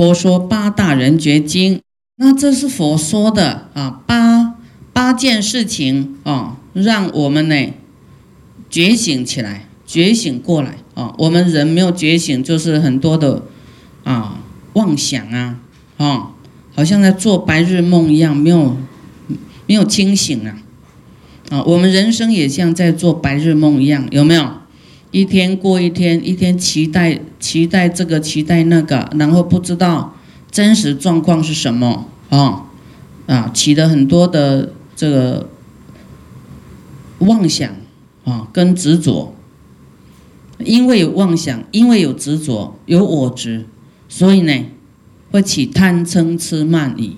佛说八大人觉经，那这是佛说的啊，八八件事情啊，让我们呢觉醒起来，觉醒过来啊。我们人没有觉醒，就是很多的啊妄想啊，啊，好像在做白日梦一样，没有没有清醒啊。啊，我们人生也像在做白日梦一样，有没有？一天过一天，一天期待期待这个期待那个，然后不知道真实状况是什么啊啊，起的很多的这个妄想啊跟执着，因为有妄想，因为有执着，有我执，所以呢会起贪嗔痴慢疑，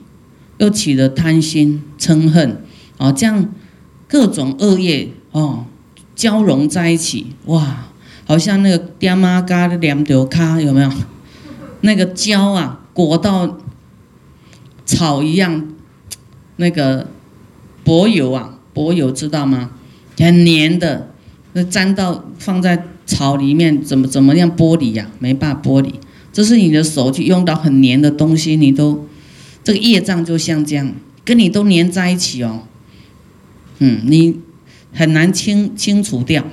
又起了贪心嗔恨啊，这样各种恶业哦。交融在一起，哇，好像那个爹妈家的两条卡有没有？那个胶啊，裹到草一样，那个柏油啊，柏油知道吗？很黏的，那粘到放在草里面，怎么怎么样剥离呀？没办法剥离。这是你的手去用到很黏的东西，你都这个业障就像这样，跟你都粘在一起哦。嗯，你。很难清清除掉，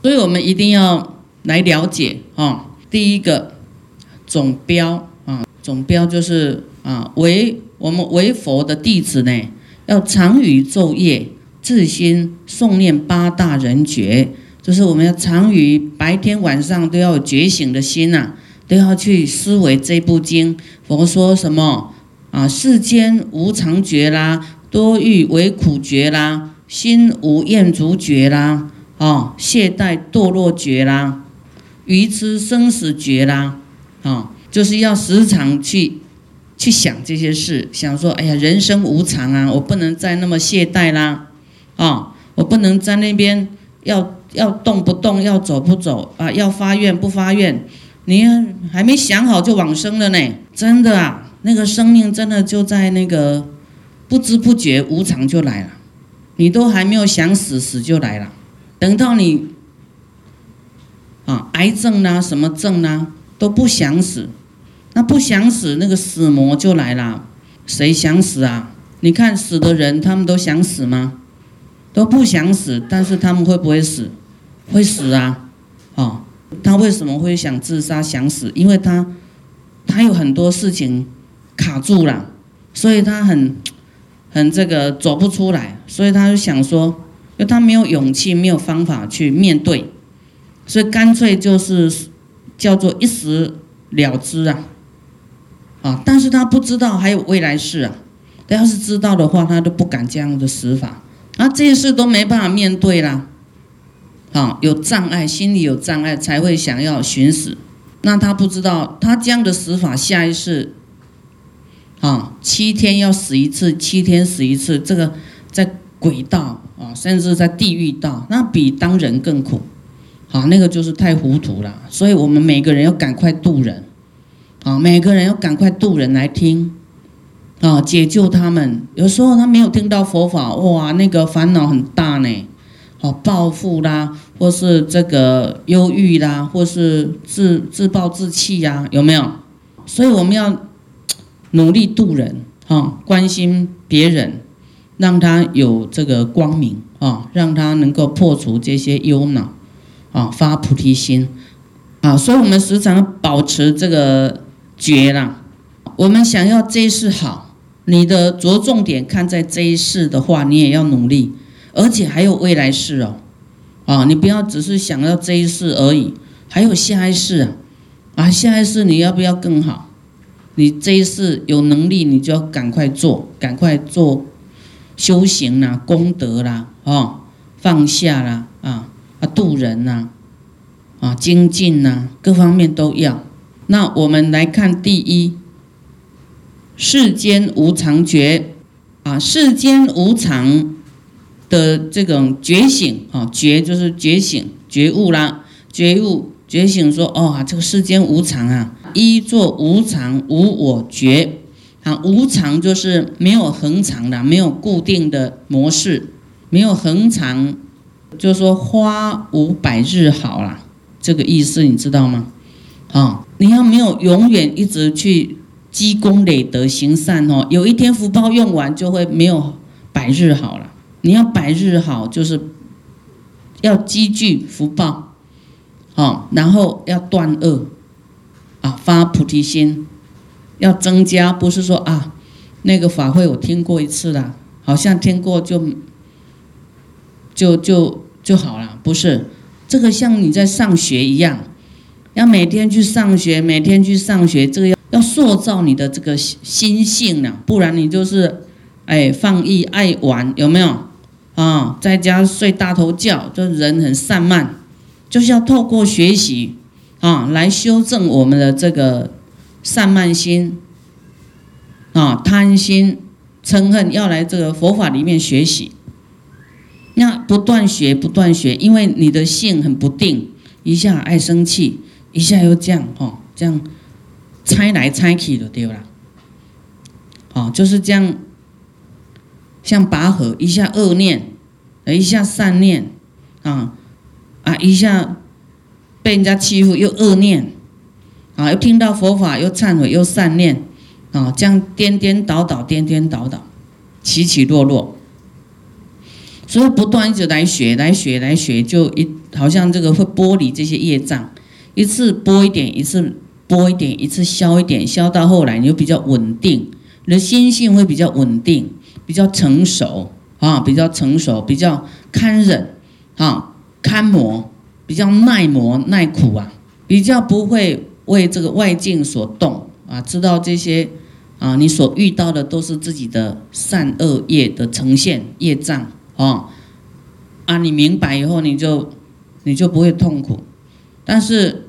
所以我们一定要来了解啊。第一个总标啊，总标就是啊，为我们为佛的弟子呢，要常于昼夜自心诵念八大人觉，就是我们要常于白天晚上都要有觉醒的心呐，都要去思维这部经。佛说什么啊？世间无常觉啦，多欲为苦觉啦。心无厌足觉啦，啊，懈怠堕落觉啦，愚痴生死绝啦，啊，就是要时常去去想这些事，想说，哎呀，人生无常啊，我不能再那么懈怠啦，啊，我不能在那边要要动不动，要走不走啊，要发愿不发愿，你还没想好就往生了呢，真的啊，那个生命真的就在那个不知不觉无常就来了。你都还没有想死，死就来了。等到你癌症啊，什么症啊，都不想死，那不想死，那个死魔就来了。谁想死啊？你看死的人，他们都想死吗？都不想死，但是他们会不会死？会死啊！哦，他为什么会想自杀、想死？因为他他有很多事情卡住了，所以他很。很这个走不出来，所以他就想说，因为他没有勇气，没有方法去面对，所以干脆就是叫做一死了之啊，啊！但是他不知道还有未来世啊，他要是知道的话，他都不敢这样的死法，啊，这些事都没办法面对啦，啊，有障碍，心里有障碍才会想要寻死，那他不知道他这样的死法，下一世。啊，七天要死一次，七天死一次，这个在鬼道啊，甚至在地狱道，那比当人更苦。好，那个就是太糊涂了。所以我们每个人要赶快渡人，啊，每个人要赶快渡人来听，啊，解救他们。有时候他没有听到佛法，哇，那个烦恼很大呢。好，报复啦，或是这个忧郁啦，或是自自暴自弃呀，有没有？所以我们要。努力渡人，哈，关心别人，让他有这个光明啊，让他能够破除这些忧恼，啊，发菩提心，啊，所以我们时常保持这个觉啦。我们想要这一世好，你的着重点看在这一世的话，你也要努力，而且还有未来世哦，啊，你不要只是想要这一世而已，还有下一世啊，啊，下一世你要不要更好？你这一世有能力，你就要赶快做，赶快做修行啦、功德啦、哦，放下啦、啊啊度人呐、啊精进呐，各方面都要。那我们来看第一，世间无常觉啊，世间无常的这种觉醒啊，觉就是觉醒、觉悟啦，觉悟、觉醒说哦，这个世间无常啊。一做无常无我觉，啊，无常就是没有恒常的，没有固定的模式，没有恒常，就是说花无百日好啦，这个意思你知道吗？啊，你要没有永远一直去积功累德行善哦，有一天福报用完就会没有百日好了。你要百日好，就是要积聚福报，哦，然后要断恶，啊，发菩提心，要增加，不是说啊，那个法会我听过一次了，好像听过就就就就好了，不是，这个像你在上学一样，要每天去上学，每天去上学，这个要。要塑造你的这个心性呢，不然你就是，哎，放逸爱玩，有没有？啊，在家睡大头觉，就人很散漫，就是要透过学习啊，来修正我们的这个散漫心，啊，贪心、嗔恨，要来这个佛法里面学习。那不断学，不断学，因为你的性很不定，一下爱生气，一下又这样，哦，这样。猜来猜去就对了，哦，就是这样，像拔河，一下恶念，一下善念，啊啊，一下被人家欺负又恶念，啊，又听到佛法又忏悔又善念，啊，这样颠颠倒倒，颠颠倒倒，起起落落，所以不断一直来学，来学，来学，就一好像这个会剥离这些业障，一次剥一点，一次。剥一点，一次消一点，消到后来你就比较稳定，你的心性会比较稳定，比较成熟啊，比较成熟，比较堪忍啊，堪磨，比较耐磨耐苦啊，比较不会为这个外境所动啊，知道这些啊，你所遇到的都是自己的善恶业的呈现业障哦啊，你明白以后你就你就不会痛苦，但是。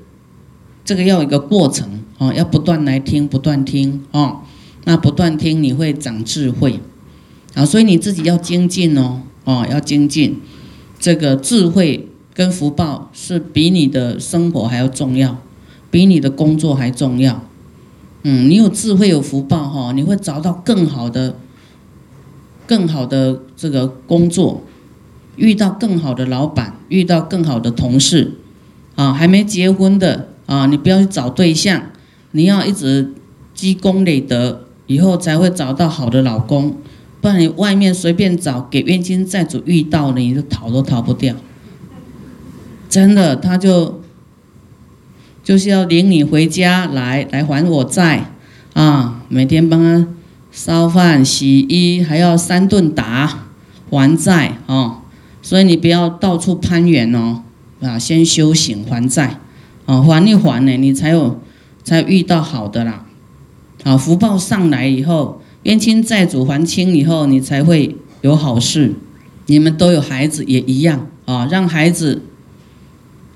这个要有一个过程哦，要不断来听，不断听哦，那不断听你会长智慧啊，所以你自己要精进哦，哦要精进，这个智慧跟福报是比你的生活还要重要，比你的工作还重要。嗯，你有智慧有福报哈，你会找到更好的、更好的这个工作，遇到更好的老板，遇到更好的同事啊，还没结婚的。啊，你不要去找对象，你要一直积功累德，以后才会找到好的老公。不然你外面随便找，给冤亲债主遇到了，你就逃都逃不掉。真的，他就就是要领你回家来，来还我债啊！每天帮他烧饭、洗衣，还要三顿打还债哦。所以你不要到处攀援哦，啊，先修行还债。啊，还一还呢，你才有才遇到好的啦。啊，福报上来以后，冤亲债主还清以后，你才会有好事。你们都有孩子也一样啊，让孩子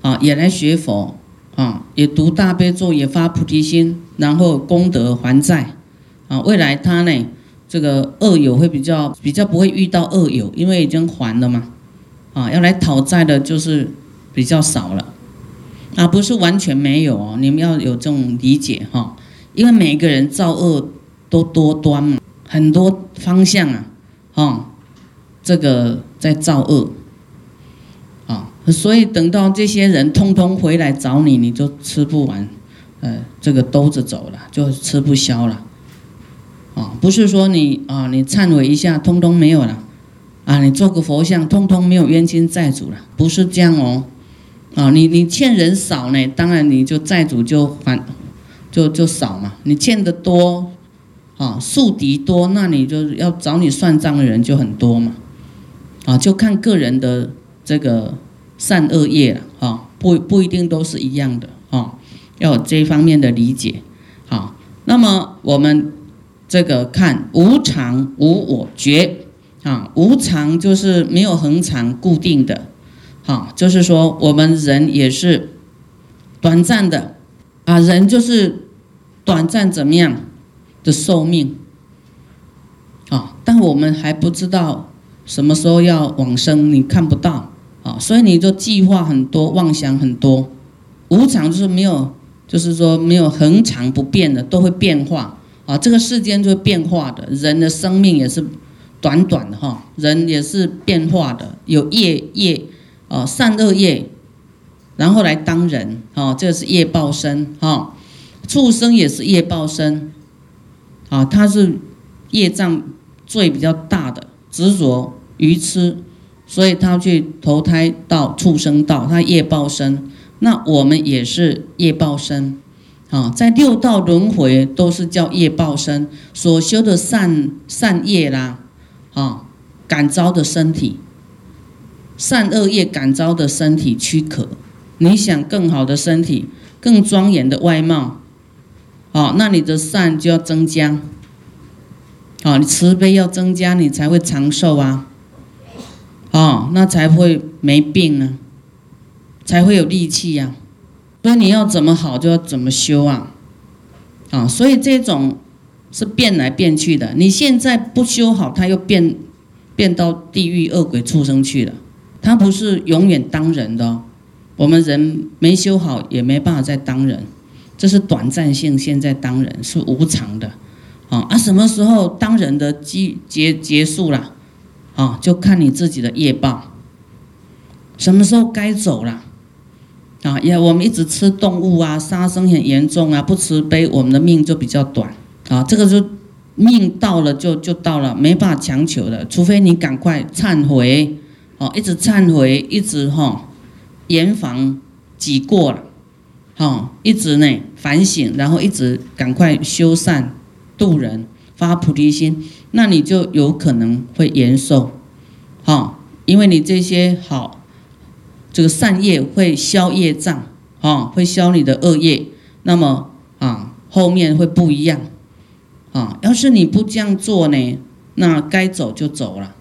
啊也来学佛啊，也读大悲咒，也发菩提心，然后功德还债啊。未来他呢，这个恶友会比较比较不会遇到恶友，因为已经还了嘛。啊，要来讨债的就是比较少了。啊，不是完全没有哦，你们要有这种理解哈，因为每个人造恶都多端嘛，很多方向啊，哈，这个在造恶，啊，所以等到这些人通通回来找你，你就吃不完，呃，这个兜着走了，就吃不消了，啊，不是说你啊，你忏悔一下，通通没有了，啊，你做个佛像，通通没有冤亲债主了，不是这样哦。啊，你你欠人少呢，当然你就债主就还，就就少嘛。你欠的多，啊，宿敌多，那你就要找你算账的人就很多嘛。啊，就看个人的这个善恶业了，啊，不不一定都是一样的，啊，要有这方面的理解。好，那么我们这个看无常无我觉，啊，无常就是没有恒常固定的。啊，就是说我们人也是短暂的啊，人就是短暂怎么样的寿命啊？但我们还不知道什么时候要往生，你看不到啊，所以你就计划很多，妄想很多。无常就是没有，就是说没有恒常不变的，都会变化啊。这个世间就是变化的，人的生命也是短短的哈，人也是变化的，有业业。啊，善恶业，然后来当人，啊，这个是业报身，哈，畜生也是业报身，啊，他是业障罪比较大的，执着愚痴，所以他去投胎到畜生道，他业报身。那我们也是业报身，啊，在六道轮回都是叫业报身，所修的善善业啦，啊，感召的身体，善恶业感召的身体躯壳。你想更好的身体，更庄严的外貌，好，那你的善就要增加，好，你慈悲要增加，你才会长寿啊，哦，那才会没病呢。才会有力气呀，所以你要怎么好就要怎么修啊，啊，所以这种是变来变去的。你现在不修好，他又变变到地狱恶鬼畜生去了。他不是永远当人的，我们人没修好也没办法再当人，这是短暂性。现在当人是无常的，啊啊，什么时候当人的结结结束了，啊，就看你自己的业报，什么时候该走了。啊，也我们一直吃动物啊，杀生很严重啊，不慈悲，我们的命就比较短啊。这个就命到了就就到了，没办法强求的，除非你赶快忏悔，哦，一直忏悔，一直哈严防己过了，哈，一直呢反省，然后一直赶快修善度人，发菩提心，那你就有可能会延寿，哈，因为你这些好。这个善业会消业障，啊，会消你的恶业，那么啊，后面会不一样，啊，要是你不这样做呢，那该走就走了，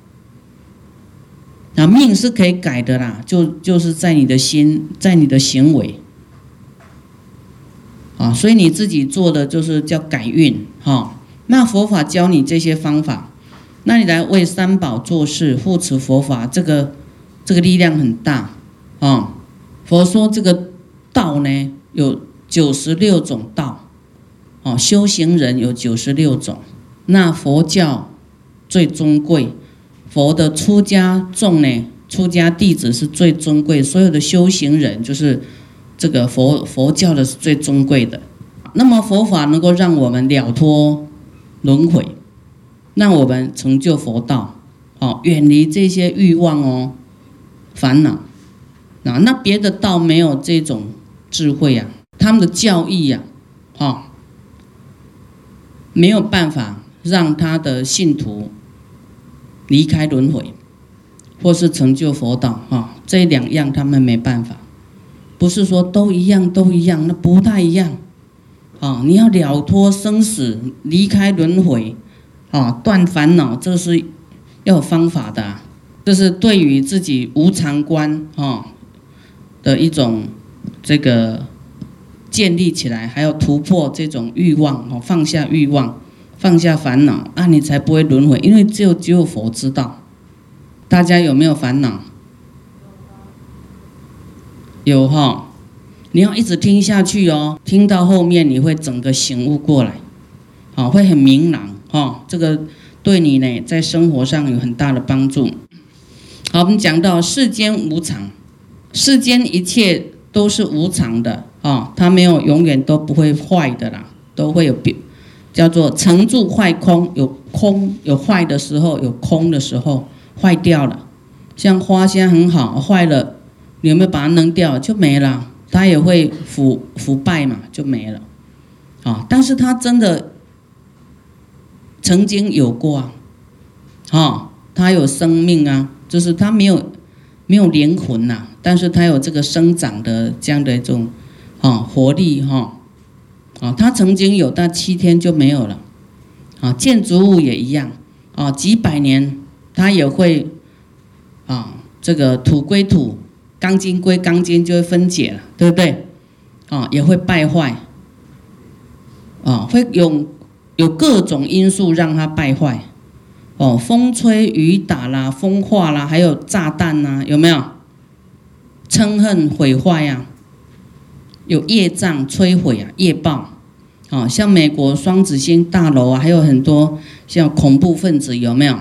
那命是可以改的啦，就就是在你的心，在你的行为，啊，所以你自己做的就是叫改运，哈，那佛法教你这些方法，那你来为三宝做事，护持佛法，这个这个力量很大。啊，佛说这个道呢有九十六种道，哦，修行人有九十六种。那佛教最尊贵，佛的出家众呢，出家弟子是最尊贵，所有的修行人就是这个佛佛教的是最尊贵的。那么佛法能够让我们了脱轮回，让我们成就佛道，哦，远离这些欲望哦，烦恼。啊，那别的道没有这种智慧啊，他们的教义呀，哈，没有办法让他的信徒离开轮回，或是成就佛道，哈，这两样他们没办法，不是说都一样都一样，那不太一样，啊，你要了脱生死，离开轮回，啊，断烦恼，这是要有方法的，这是对于自己无常观，哈。的一种这个建立起来，还要突破这种欲望哦，放下欲望，放下烦恼，啊你才不会轮回。因为只有只有佛知道，大家有没有烦恼？有哈，你要一直听下去哦，听到后面你会整个醒悟过来，啊，会很明朗哈，这个对你呢在生活上有很大的帮助。好，我们讲到世间无常。世间一切都是无常的啊，它没有永远都不会坏的啦，都会有变，叫做成住坏空，有空有坏的时候，有空的时候坏掉了。像花香很好，坏了，你有没有把它扔掉？就没了，它也会腐腐败嘛，就没了。啊，但是它真的曾经有过啊，啊，它有生命啊，就是它没有。没有灵魂呐，但是它有这个生长的这样的一种，啊活力哈，啊它曾经有，但七天就没有了，啊建筑物也一样，啊几百年它也会，啊这个土归土，钢筋归钢筋就会分解了，对不对？啊也会败坏，啊会有有各种因素让它败坏。哦，风吹雨打啦，风化啦，还有炸弹呐，有没有？嗔恨毁坏呀，有业障摧毁啊，业报。哦，像美国双子星大楼啊，还有很多像恐怖分子，有没有？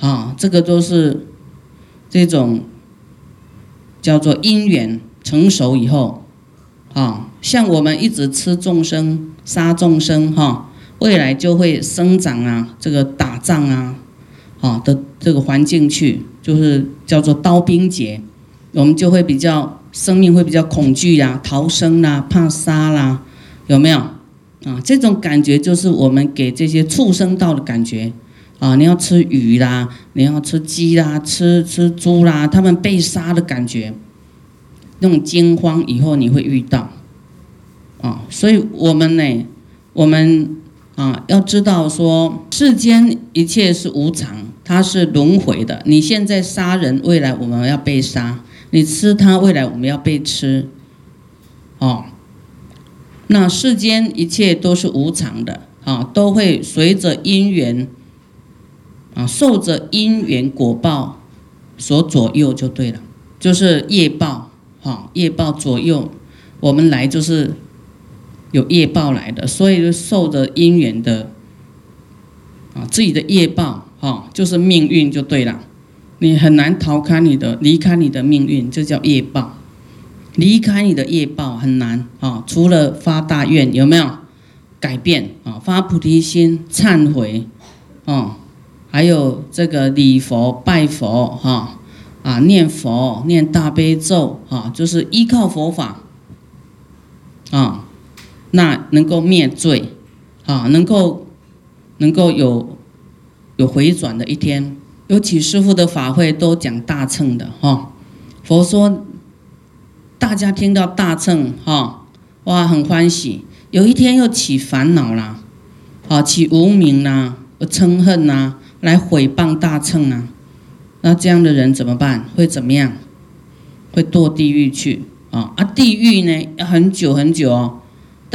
啊，这个都是这种叫做因缘成熟以后，啊，像我们一直吃众生、杀众生，哈，未来就会生长啊，这个打仗啊，啊的这个环境去，就是叫做刀兵劫，我们就会比较生命会比较恐惧呀，逃生啦，怕杀啦，有没有？啊，这种感觉就是我们给这些畜生道的感觉。啊，你要吃鱼啦，你要吃鸡啦，吃吃猪啦，他们被杀的感觉，那种惊慌，以后你会遇到。啊，所以我们呢，我们啊要知道说，世间一切是无常，它是轮回的。你现在杀人，未来我们要被杀；你吃它，未来我们要被吃。哦，那世间一切都是无常的，啊，都会随着因缘。啊，受着因缘果报所左右就对了，就是业报，哈，业报左右我们来就是有业报来的，所以就受着因缘的啊，自己的业报，哈，就是命运就对了，你很难逃开你的，离开你的命运，这叫业报，离开你的业报很难啊，除了发大愿，有没有改变啊？发菩提心，忏悔，啊。还有这个礼佛拜佛哈啊念佛念大悲咒啊，就是依靠佛法啊，那能够灭罪啊，能够能够有有回转的一天。尤其师父的法会都讲大乘的哈，佛说大家听到大乘哈哇很欢喜，有一天又起烦恼啦，啊起无名啦，嗔恨呐。来毁谤大乘啊，那这样的人怎么办？会怎么样？会堕地狱去啊！啊，地狱呢要很久很久哦，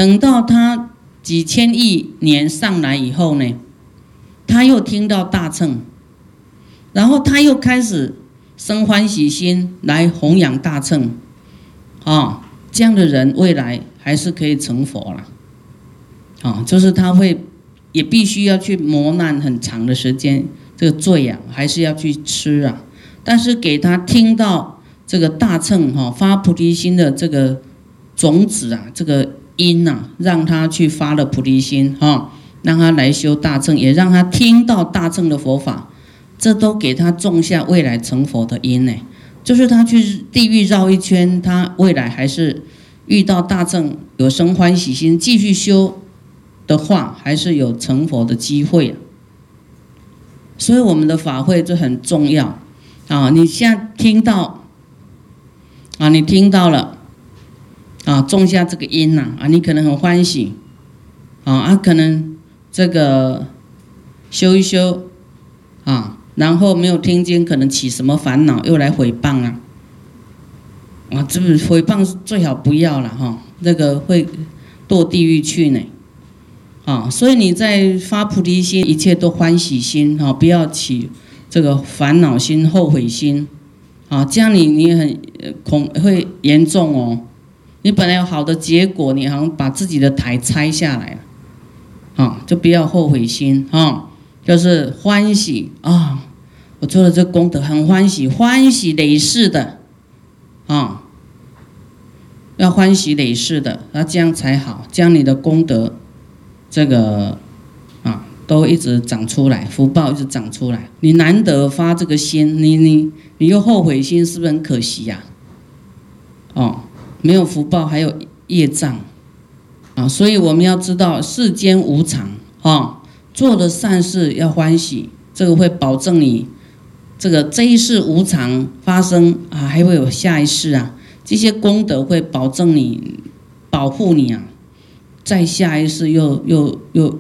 等到他几千亿年上来以后呢，他又听到大乘，然后他又开始生欢喜心来弘扬大乘，啊，这样的人未来还是可以成佛了，啊，就是他会。也必须要去磨难很长的时间，这个罪呀还是要去吃啊。但是给他听到这个大乘哈发菩提心的这个种子啊，这个因呐，让他去发了菩提心哈，让他来修大乘，也让他听到大乘的佛法，这都给他种下未来成佛的因呢。就是他去地狱绕一圈，他未来还是遇到大乘，有生欢喜心，继续修。的话，还是有成佛的机会，所以我们的法会就很重要啊！你现在听到啊，你听到了啊，种下这个因呐啊，你可能很欢喜啊啊，可能这个修一修啊，然后没有听见，可能起什么烦恼，又来诽谤啊啊！这个诽谤最好不要了哈，那个会堕地狱去呢。啊，所以你在发菩提心，一切都欢喜心啊，不要起这个烦恼心、后悔心啊，这样你你很恐会严重哦。你本来有好的结果，你好像把自己的台拆下来了，啊，就不要后悔心啊，就是欢喜啊，我做了这功德很欢喜，欢喜累世的啊，要欢喜累世的，那这样才好，这样你的功德。这个啊，都一直长出来，福报一直长出来。你难得发这个心，你你你又后悔心，是不是很可惜呀？哦，没有福报，还有业障啊！所以我们要知道世间无常啊，做的善事要欢喜，这个会保证你这个这一世无常发生啊，还会有下一世啊，这些功德会保证你保护你啊。在下一世又又又，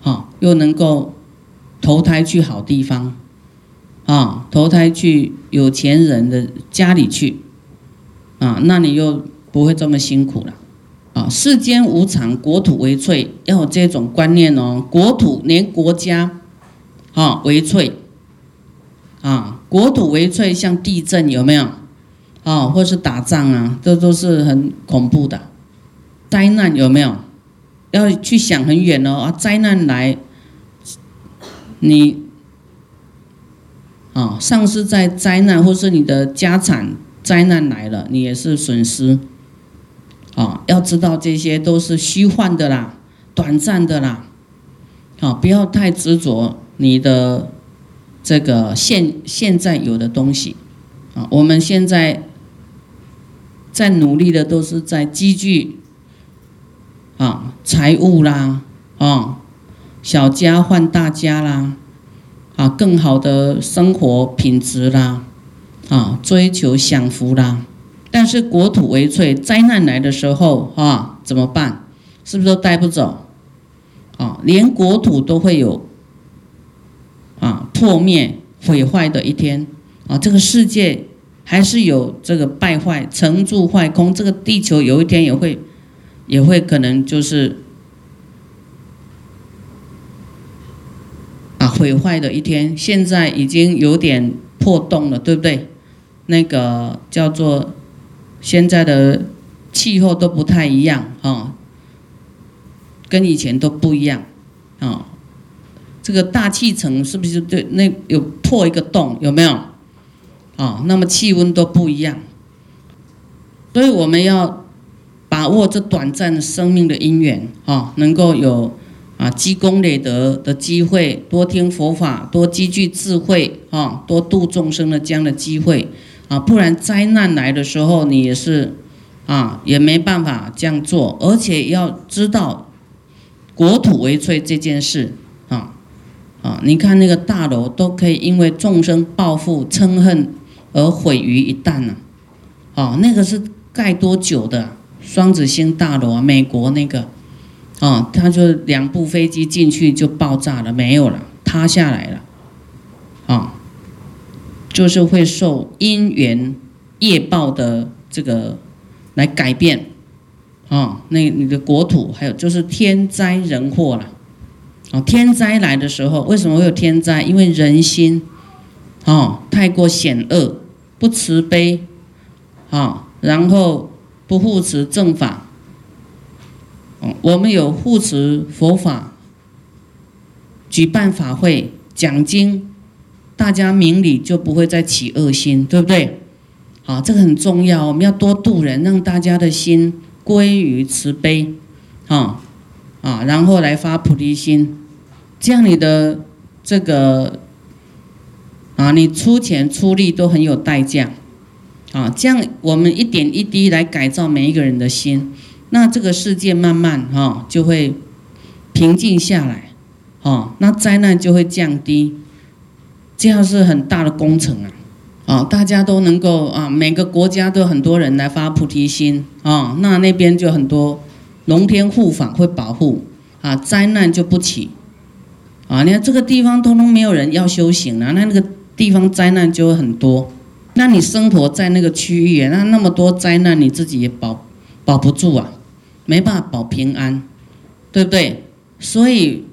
好又能够投胎去好地方，啊，投胎去有钱人的家里去，啊，那你又不会这么辛苦了，啊，世间无常，国土为脆，要有这种观念哦，国土连国家，啊为脆，啊，国土为脆，像地震有没有？啊，或是打仗啊，这都是很恐怖的。灾难有没有？要去想很远哦啊！灾难来，你啊，丧失在灾难，或是你的家产灾难来了，你也是损失啊！要知道这些都是虚幻的啦，短暂的啦啊，不要太执着你的这个现现在有的东西啊。我们现在在努力的都是在积聚啊财务啦啊，小家换大家啦啊，更好的生活品质啦啊，追求享福啦。但是国土为脆，灾难来的时候啊，怎么办？是不是都带不走？啊，连国土都会有啊破灭、毁坏的一天啊！这个世界还是有这个败坏、成住坏空，这个地球有一天也会也会可能就是啊毁坏的一天。现在已经有点破洞了，对不对？那个叫做。现在的气候都不太一样啊，跟以前都不一样啊。这个大气层是不是对那有破一个洞？有没有？啊，那么气温都不一样，所以我们要把握这短暂的生命的因缘啊，能够有啊积功累德的机会，多听佛法，多积聚智慧啊，多度众生的这样的机会。啊，不然灾难来的时候，你也是，啊，也没办法这样做。而且要知道，国土为脆这件事，啊，啊，你看那个大楼都可以因为众生报复嗔恨而毁于一旦了，啊，那个是盖多久的？双子星大楼啊，美国那个，啊，它就两部飞机进去就爆炸了，没有了，塌下来了，啊。就是会受因缘业报的这个来改变，啊，那你的国土还有就是天灾人祸了，啊，天灾来的时候为什么会有天灾？因为人心，啊，太过险恶，不慈悲，啊，然后不护持正法，嗯，我们有护持佛法，举办法会讲经。大家明理就不会再起恶心，对不对？好，这个很重要，我们要多度人，让大家的心归于慈悲，啊啊，然后来发菩提心，这样你的这个啊，你出钱出力都很有代价，啊，这样我们一点一滴来改造每一个人的心，那这个世界慢慢哈就会平静下来，啊，那灾难就会降低。这样是很大的工程啊！啊，大家都能够啊，每个国家都很多人来发菩提心啊，那那边就很多龙天护法会保护啊，灾难就不起啊。你看这个地方通通没有人要修行了，那那个地方灾难就会很多。那你生活在那个区域，那那么多灾难，你自己也保保不住啊，没办法保平安，对不对？所以。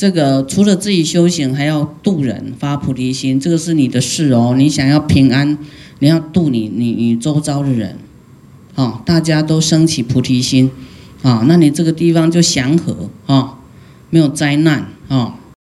这个除了自己修行，还要度人发菩提心，这个是你的事哦。你想要平安，你要度你你你周遭的人，啊，大家都升起菩提心，啊，那你这个地方就祥和啊，没有灾难啊。